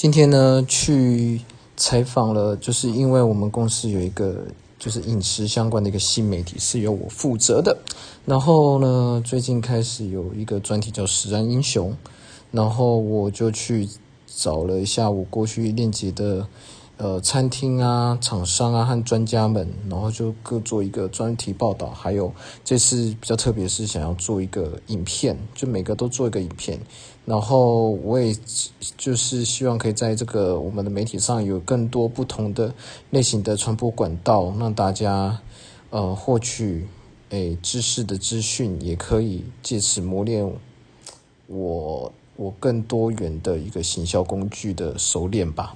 今天呢，去采访了，就是因为我们公司有一个就是饮食相关的一个新媒体是由我负责的。然后呢，最近开始有一个专题叫“食安英雄”，然后我就去找了一下我过去链接的。呃，餐厅啊、厂商啊和专家们，然后就各做一个专题报道。还有这次比较特别是想要做一个影片，就每个都做一个影片。然后我也就是希望可以在这个我们的媒体上有更多不同的类型的传播管道，让大家呃获取诶知识的资讯，也可以借此磨练我我更多元的一个行销工具的熟练吧。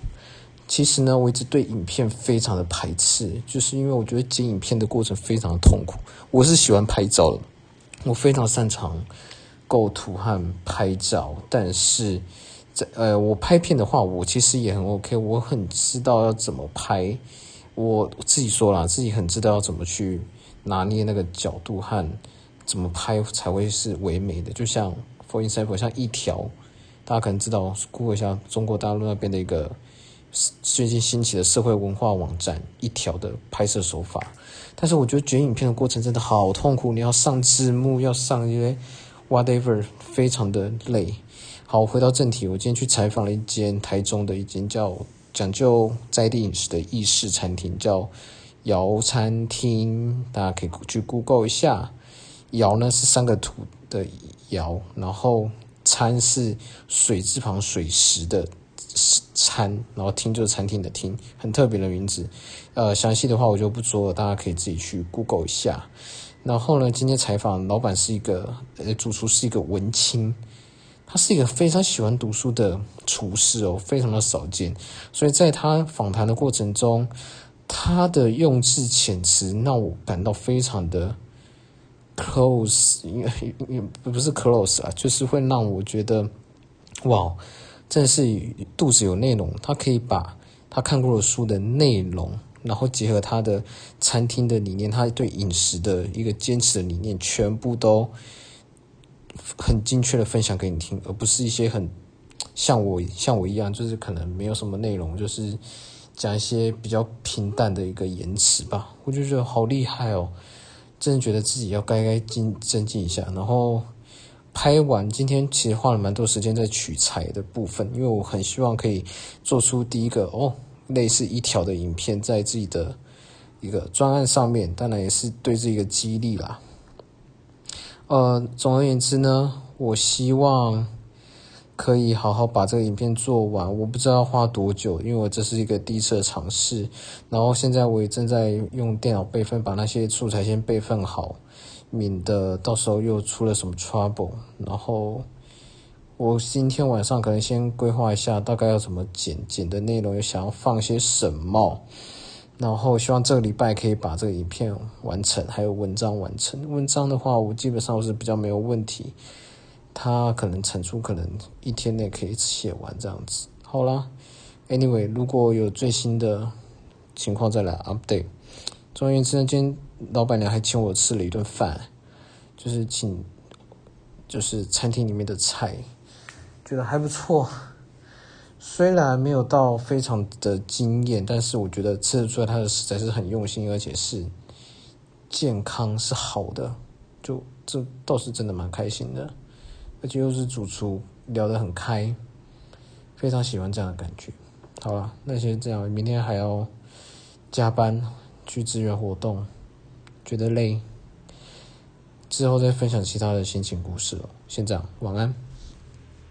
其实呢，我一直对影片非常的排斥，就是因为我觉得剪影片的过程非常的痛苦。我是喜欢拍照的，我非常擅长构图和拍照，但是在呃，我拍片的话，我其实也很 OK，我很知道要怎么拍。我自己说了，自己很知道要怎么去拿捏那个角度和怎么拍才会是唯美的。就像 For example，像一条，大家可能知道，Google 一下中国大陆那边的一个。最近兴起的社会文化网站一条的拍摄手法，但是我觉得剪影片的过程真的好痛苦，你要上字幕，要上一些 whatever，非常的累。好，回到正题，我今天去采访了一间台中的一间叫讲究在地饮食的意式餐厅，叫窑餐厅，大家可以去 Google 一下。窑呢是三个土的窑，然后餐是水字旁水石的。餐，然后厅就是餐厅的厅，很特别的名字。呃，详细的话我就不说了，大家可以自己去 Google 一下。然后呢，今天采访老板是一个，呃，主厨是一个文青，他是一个非常喜欢读书的厨师哦，非常的少见。所以在他访谈的过程中，他的用字遣词让我感到非常的 close，因为不是 close 啊，就是会让我觉得，哇。正是肚子有内容，他可以把他看过的书的内容，然后结合他的餐厅的理念，他对饮食的一个坚持的理念，全部都很精确的分享给你听，而不是一些很像我像我一样，就是可能没有什么内容，就是讲一些比较平淡的一个言辞吧。我就觉得好厉害哦，真的觉得自己要该该精增进一下，然后。拍完今天其实花了蛮多时间在取材的部分，因为我很希望可以做出第一个哦类似一条的影片，在自己的一个专案上面，当然也是对这个激励啦。呃，总而言之呢，我希望可以好好把这个影片做完。我不知道要花多久，因为我这是一个第一次的尝试。然后现在我也正在用电脑备份，把那些素材先备份好。免得到时候又出了什么 trouble。然后我今天晚上可能先规划一下，大概要怎么剪，剪的内容又想要放些什么。然后希望这个礼拜可以把这个影片完成，还有文章完成。文章的话，我基本上是比较没有问题。它可能产出可能一天内可以写完这样子。好啦 a n y w a y 如果有最新的情况再来 update。总而言之，今天老板娘还请我吃了一顿饭，就是请，就是餐厅里面的菜，觉得还不错。虽然没有到非常的惊艳，但是我觉得吃得出来他的实在是很用心，而且是健康是好的，就这倒是真的蛮开心的。而且又是主厨，聊得很开，非常喜欢这样的感觉。好了，那先这样，明天还要加班。去支援活动，觉得累，之后再分享其他的心情故事了。先这样，晚安。